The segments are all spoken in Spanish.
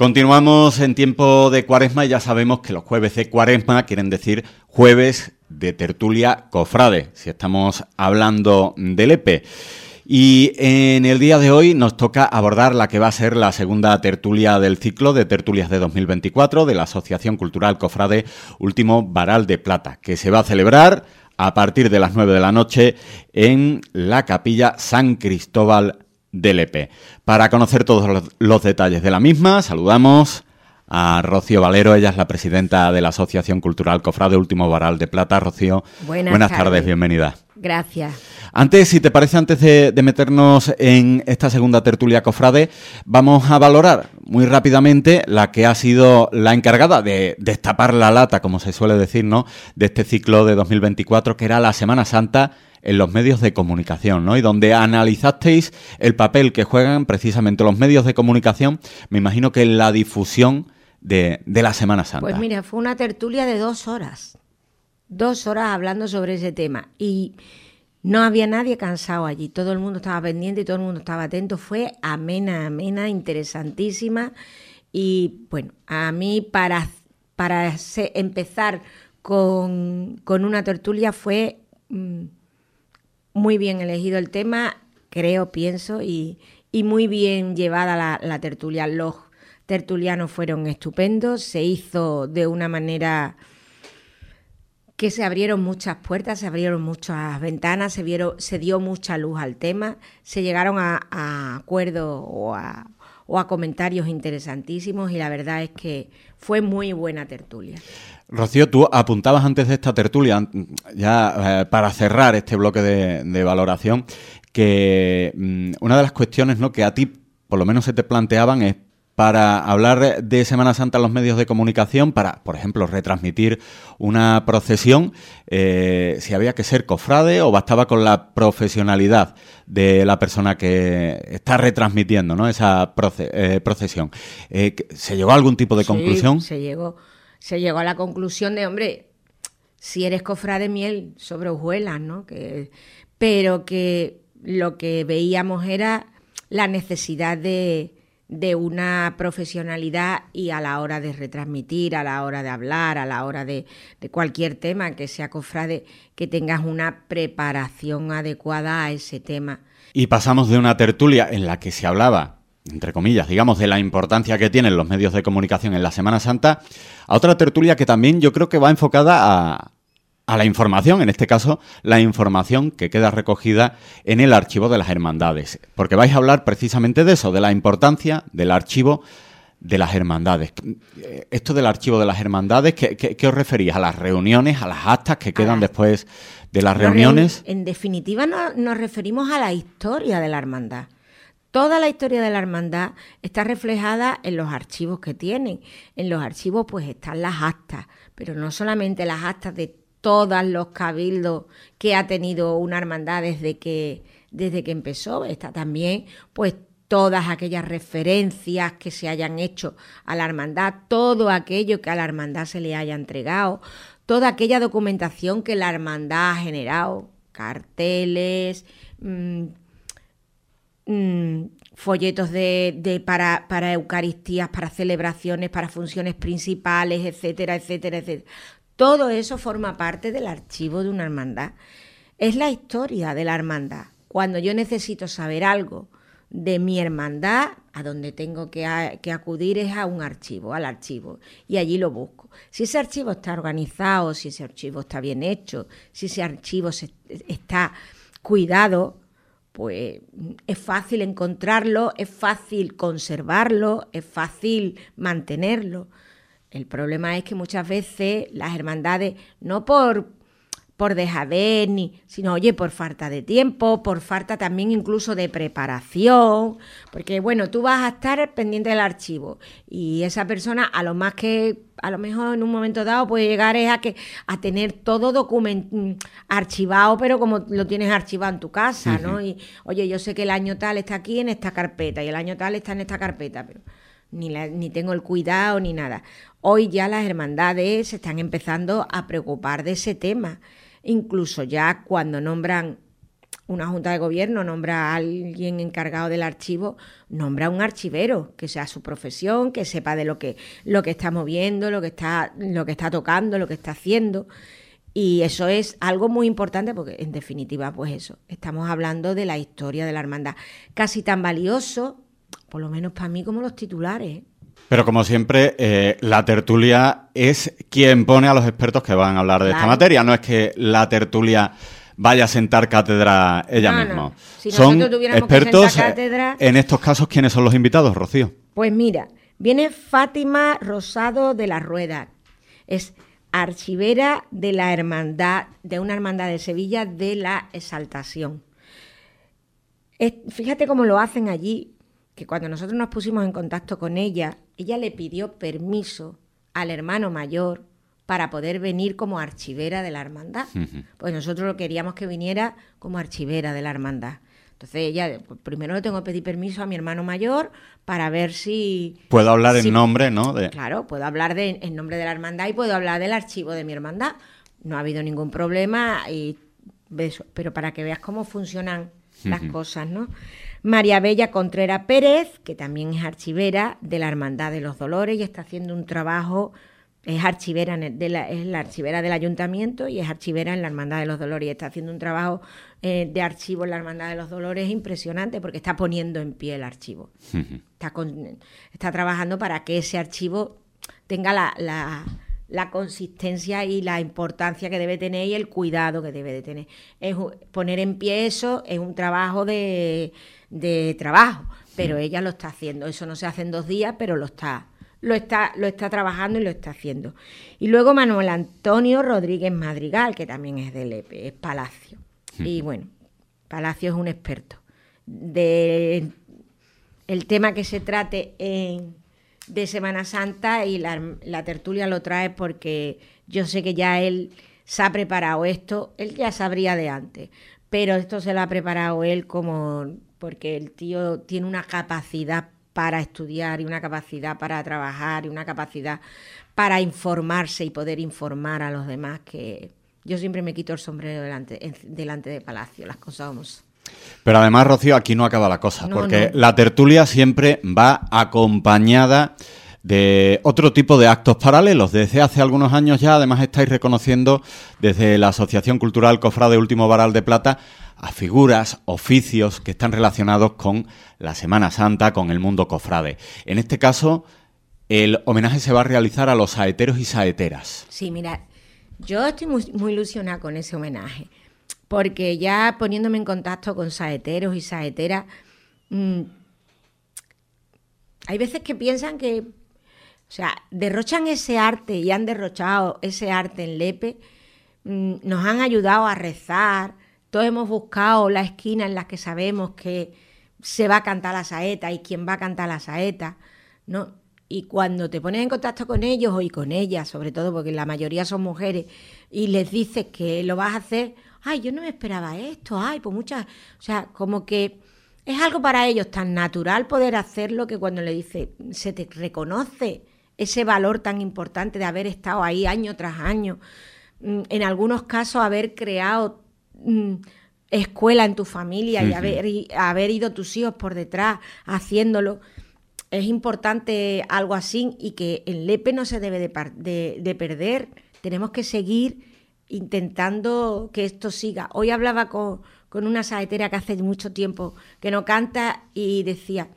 Continuamos en tiempo de cuaresma y ya sabemos que los jueves de cuaresma quieren decir jueves de tertulia cofrade, si estamos hablando del EPE. Y en el día de hoy nos toca abordar la que va a ser la segunda tertulia del ciclo de tertulias de 2024 de la Asociación Cultural Cofrade Último Varal de Plata, que se va a celebrar a partir de las 9 de la noche en la capilla San Cristóbal del Para conocer todos los, detalles de la misma, saludamos a Rocío Valero, ella es la presidenta de la Asociación Cultural Cofrade Último Varal de Plata. Rocío, buenas, tardes. bienvenida. Gracias. Antes, si te parece, antes de, meternos en esta segunda tertulia cofrade, vamos a valorar muy rápidamente la que ha sido la encargada de destapar la lata, como se suele decir, ¿no? De este ciclo de 2024, que era la Semana Santa en los medios de comunicación, ¿no? Y donde analizasteis el papel que juegan precisamente los medios de comunicación, me imagino que en la difusión de, la Semana Santa. Pues mira, fue una tertulia de dos horas, dos horas hablando sobre ese tema y no había nadie cansado allí, todo el mundo estaba pendiente y todo el mundo estaba atento, fue amena, amena, interesantísima y bueno, a mí para, para empezar con, una tertulia fue... Mm, muy bien elegido el tema, creo, pienso, y, muy bien llevada la, tertulia. Los tertulianos fueron estupendos, se hizo de una manera que se abrieron muchas puertas, se abrieron muchas ventanas, se, vieron, se dio mucha luz al tema, se llegaron a, acuerdos o a, o a comentarios interesantísimos y la verdad es que fue muy buena tertulia. Rocío, tú apuntabas antes de esta tertulia, ya eh, para cerrar este bloque de, valoración, que mm, una de las cuestiones ¿no? que a ti por lo menos se te planteaban es para hablar de Semana Santa en los medios de comunicación, para, por ejemplo, retransmitir una procesión, eh, si había que ser cofrade o bastaba con la profesionalidad de la persona que está retransmitiendo ¿no? esa eh, procesión. ¿Se llegó a algún tipo de conclusión? Se llegó se llegó a la conclusión de, hombre, si eres cofrade miel sobre hojuelas, ¿no? Que, pero que lo que veíamos era la necesidad de, de una profesionalidad y a la hora de retransmitir, a la hora de hablar, a la hora de, de, cualquier tema que sea cofrade, que tengas una preparación adecuada a ese tema. Y pasamos de una tertulia en la que se hablaba entre comillas, digamos, de la importancia que tienen los medios de comunicación en la Semana Santa, a otra tertulia que también yo creo que va enfocada a, a la información, en este caso, la información que queda recogida en el archivo de las hermandades. Porque vais a hablar precisamente de eso, de la importancia del archivo de las hermandades. Esto del archivo de las hermandades, ¿qué, qué, os referís? ¿A las reuniones, a las actas que quedan después de las reuniones? En definitiva, nos referimos a la historia de la hermandad. Toda la historia de la hermandad está reflejada en los archivos que tienen. En los archivos pues están las actas, pero no solamente las actas de todos los cabildos que ha tenido una hermandad desde que, desde que empezó, está también pues todas aquellas referencias que se hayan hecho a la hermandad, todo aquello que a la hermandad se le haya entregado, toda aquella documentación que la hermandad ha generado, carteles, mm, folletos de, para, para Eucaristías, para celebraciones, para funciones principales, etcétera, etcétera, etcétera. Todo eso forma parte del archivo de una hermandad. Es la historia de la hermandad. Cuando yo necesito saber algo de mi hermandad, a donde tengo que, acudir es a un archivo, al archivo, y allí lo busco. Si ese archivo está organizado, si ese archivo está bien hecho, si ese archivo está cuidado, pues es fácil encontrarlo, es fácil conservarlo, es fácil mantenerlo. El problema es que muchas veces las hermandades, no por por dejadez, ni, sino, oye, por falta de tiempo, por falta también incluso de preparación, porque, bueno, tú vas a estar pendiente del archivo y esa persona, a lo más que, a lo mejor en un momento dado puede llegar es a, que, a tener todo documento archivado, pero como lo tienes archivado en tu casa, ¿no? Y, oye, yo sé que el año tal está aquí en esta carpeta y el año tal está en esta carpeta, pero ni, ni tengo el cuidado ni nada. Hoy ya las hermandades se están empezando a preocupar de ese tema incluso ya cuando nombran una junta de gobierno nombra a alguien encargado del archivo, nombra a un archivero, que sea su profesión, que sepa de lo que, lo que está moviendo, lo que está, lo que está tocando, lo que está haciendo. Y eso es algo muy importante porque, en definitiva, pues eso, estamos hablando de la historia de la hermandad. Casi tan valioso, por lo menos para mí, como los titulares. Pero como siempre, eh, la tertulia es quien pone a los expertos que van a hablar de esta materia. No es que la tertulia vaya a sentar cátedra ella misma. son expertos en estos casos. ¿Quiénes son los invitados, Rocío? Pues mira, viene Fátima Rosado de la Rueda. Es archivera de la hermandad, de una hermandad de Sevilla de la Exaltación. fíjate cómo lo hacen allí, que cuando nosotros nos pusimos en contacto con ella, ella le pidió permiso al hermano mayor para poder venir como archivera de la hermandad. Pues nosotros lo queríamos que viniera como archivera de la hermandad. Entonces ella, pues, primero le tengo que pedir permiso a mi hermano mayor para ver si... Puedo hablar en nombre, ¿no? Claro, puedo hablar de, en nombre de la hermandad y puedo hablar del archivo de mi hermandad. No ha habido ningún problema, y pero para que veas cómo funcionan las cosas, ¿no? María Bella Contreras Pérez, que también es archivera de la Hermandad de los Dolores y está haciendo un trabajo es archivera de la, es la archivera del ayuntamiento y es archivera en la Hermandad de los Dolores y está haciendo un trabajo eh, de archivo en la Hermandad de los Dolores impresionante porque está poniendo en pie el archivo. está, está trabajando para que ese archivo tenga la, la, consistencia y la importancia que debe tener y el cuidado que debe de tener. Es, poner en pie eso es un trabajo de, de trabajo, pero ella lo está haciendo. Eso no se hace en dos días, pero lo está lo está, lo está trabajando y lo está haciendo. Y luego Manuel Antonio Rodríguez Madrigal, que también es del EPE, es Palacio. Y bueno, Palacio es un experto. De el tema que se trate en, de Semana Santa y la, la tertulia lo trae porque yo sé que ya él se ha preparado esto, él ya sabría de antes, pero esto se lo ha preparado él como porque el tío tiene una capacidad para estudiar y una capacidad para trabajar y una capacidad para informarse y poder informar a los demás que yo siempre me quito el sombrero delante, delante de Palacio, las cosas vamos. Pero además, Rocío, aquí no acaba la cosa, porque la tertulia siempre va acompañada de otro tipo de actos paralelos. Desde hace algunos años ya, además, estáis reconociendo desde la Asociación Cultural Cofrade Último Varal de Plata a figuras, oficios que están relacionados con la Semana Santa, con el mundo cofrade. En este caso, el homenaje se va a realizar a los saeteros y saeteras. Sí, mira, yo estoy muy, ilusionada con ese homenaje, porque ya poniéndome en contacto con saeteros y saeteras, mm, hay veces que piensan que, o sea, derrochan ese arte y han derrochado ese arte en Lepe, mm, nos han ayudado a rezar, todos hemos buscado la esquina en la que sabemos que se va a cantar la saeta y quién va a cantar la saeta, ¿no? Y cuando te pones en contacto con ellos y con ellas, sobre todo porque la mayoría son mujeres, y les dices que lo vas a hacer, ay, yo no me esperaba esto, ay, pues muchas, o sea, como que es algo para ellos tan natural poder hacerlo que cuando le dices, se te reconoce ese valor tan importante de haber estado ahí año tras año, mm, en algunos casos haber creado Mm, escuela en tu familia y haber, haber ido tus hijos por detrás haciéndolo. Es importante algo así y que el LEPE no se debe de, perder. Tenemos que seguir intentando que esto siga. Hoy hablaba con, una saetera que hace mucho tiempo que no canta y decía,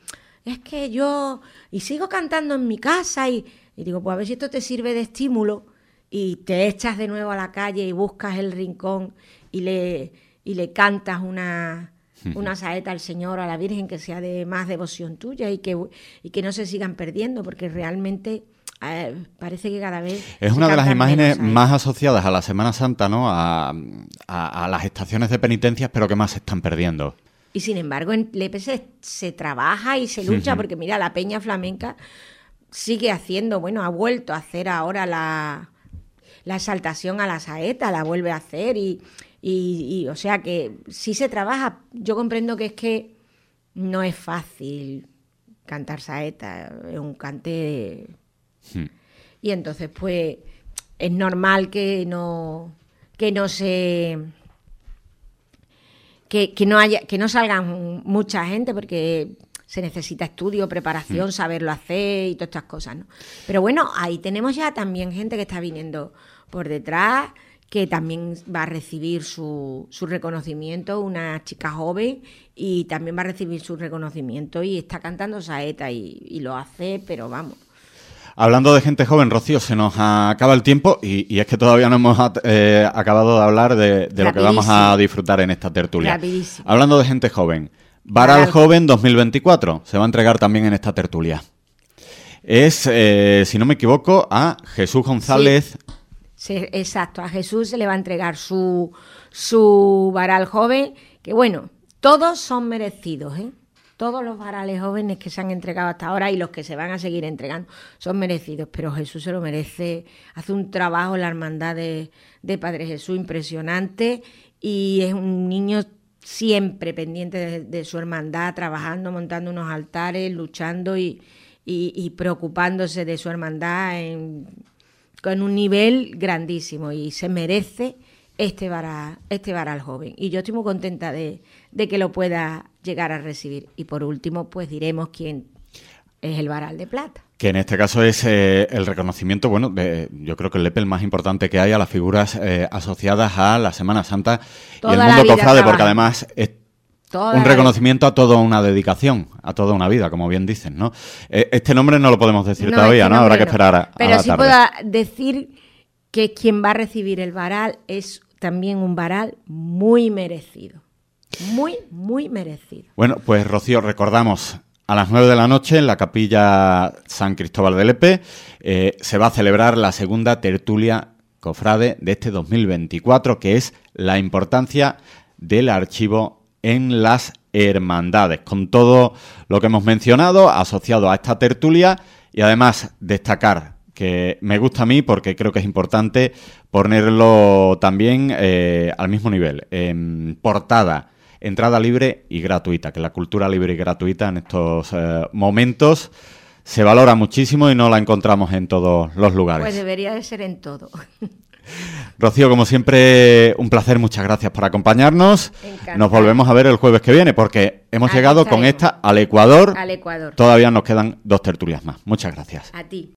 es que yo, y sigo cantando en mi casa y, y digo, pues a ver si esto te sirve de estímulo y te echas de nuevo a la calle y buscas el rincón y le, y le cantas una, una saeta al Señor, a la Virgen, que sea de más devoción tuya y que, y que no se sigan perdiendo, porque realmente eh, parece que cada vez... Es una de las imágenes más asociadas a la Semana Santa, ¿no? A, a, las estaciones de penitencias, pero que más se están perdiendo. Y sin embargo, en Lepe se, trabaja y se lucha, porque mira, la Peña Flamenca sigue haciendo, bueno, ha vuelto a hacer ahora la, la exaltación a la saeta, la vuelve a hacer y, y, o sea que si se trabaja. Yo comprendo que es que no es fácil cantar saeta, es un cante. Hmm. Y entonces, pues, es normal que no, que no se que, que no haya, que no salgan mucha gente, porque se necesita estudio, preparación, mm. saberlo hacer y todas estas cosas, ¿no? Pero bueno, ahí tenemos ya también gente que está viniendo por detrás, que también va a recibir su, su reconocimiento, una chica joven, y también va a recibir su reconocimiento y está cantando saeta y, y lo hace, pero vamos. Hablando de gente joven, Rocío, se nos acaba el tiempo y, es que todavía no hemos eh, acabado de hablar de, de lo que vamos a disfrutar en esta tertulia. Hablando de gente joven, Baral Joven 2024 se va a entregar también en esta tertulia. Es, eh, si no me equivoco, a Jesús González. Sí. exacto, a Jesús se le va a entregar su, su Baral Joven, que bueno, todos son merecidos, ¿eh? Todos los varales jóvenes que se han entregado hasta ahora y los que se van a seguir entregando son merecidos, pero Jesús se lo merece. Hace un trabajo en la hermandad de, de Padre Jesús impresionante y es un niño siempre pendiente de, su hermandad, trabajando, montando unos altares, luchando y, preocupándose de su hermandad con un nivel grandísimo y se merece este varal, este varal joven. Y yo estoy muy contenta de, de que lo pueda llegar a recibir. Y por último, pues diremos quién es el varal de plata. Que en este caso es eh, el reconocimiento, bueno, de, yo creo que el LEPEL más importante que hay a las figuras eh, asociadas a la Semana Santa y el mundo cofrade, porque además es un reconocimiento a toda una dedicación, a toda una vida, como bien dicen, ¿no? Eh, este nombre no lo podemos decir todavía, ¿no? Habrá que esperar a, Pero sí puedo decir que quien va a recibir el varal es también un varal muy merecido. Muy, muy merecido. Bueno, pues Rocío, recordamos a las 9 de la noche en la capilla San Cristóbal de Lepe eh, se va a celebrar la segunda tertulia cofrade de este 2024, que es la importancia del archivo en las hermandades, con todo lo que hemos mencionado asociado a esta tertulia y además destacar que me gusta a mí porque creo que es importante ponerlo también eh, al mismo nivel, en portada entrada libre y gratuita, que la cultura libre y gratuita en estos eh, momentos se valora muchísimo y no la encontramos en todos los lugares. Pues debería de ser en todo. Rocío, como siempre, un placer, muchas gracias por acompañarnos. Nos volvemos a ver el jueves que viene porque hemos llegado con esta al Ecuador. Al Ecuador. Todavía nos quedan dos tertulias más. Muchas gracias. A ti.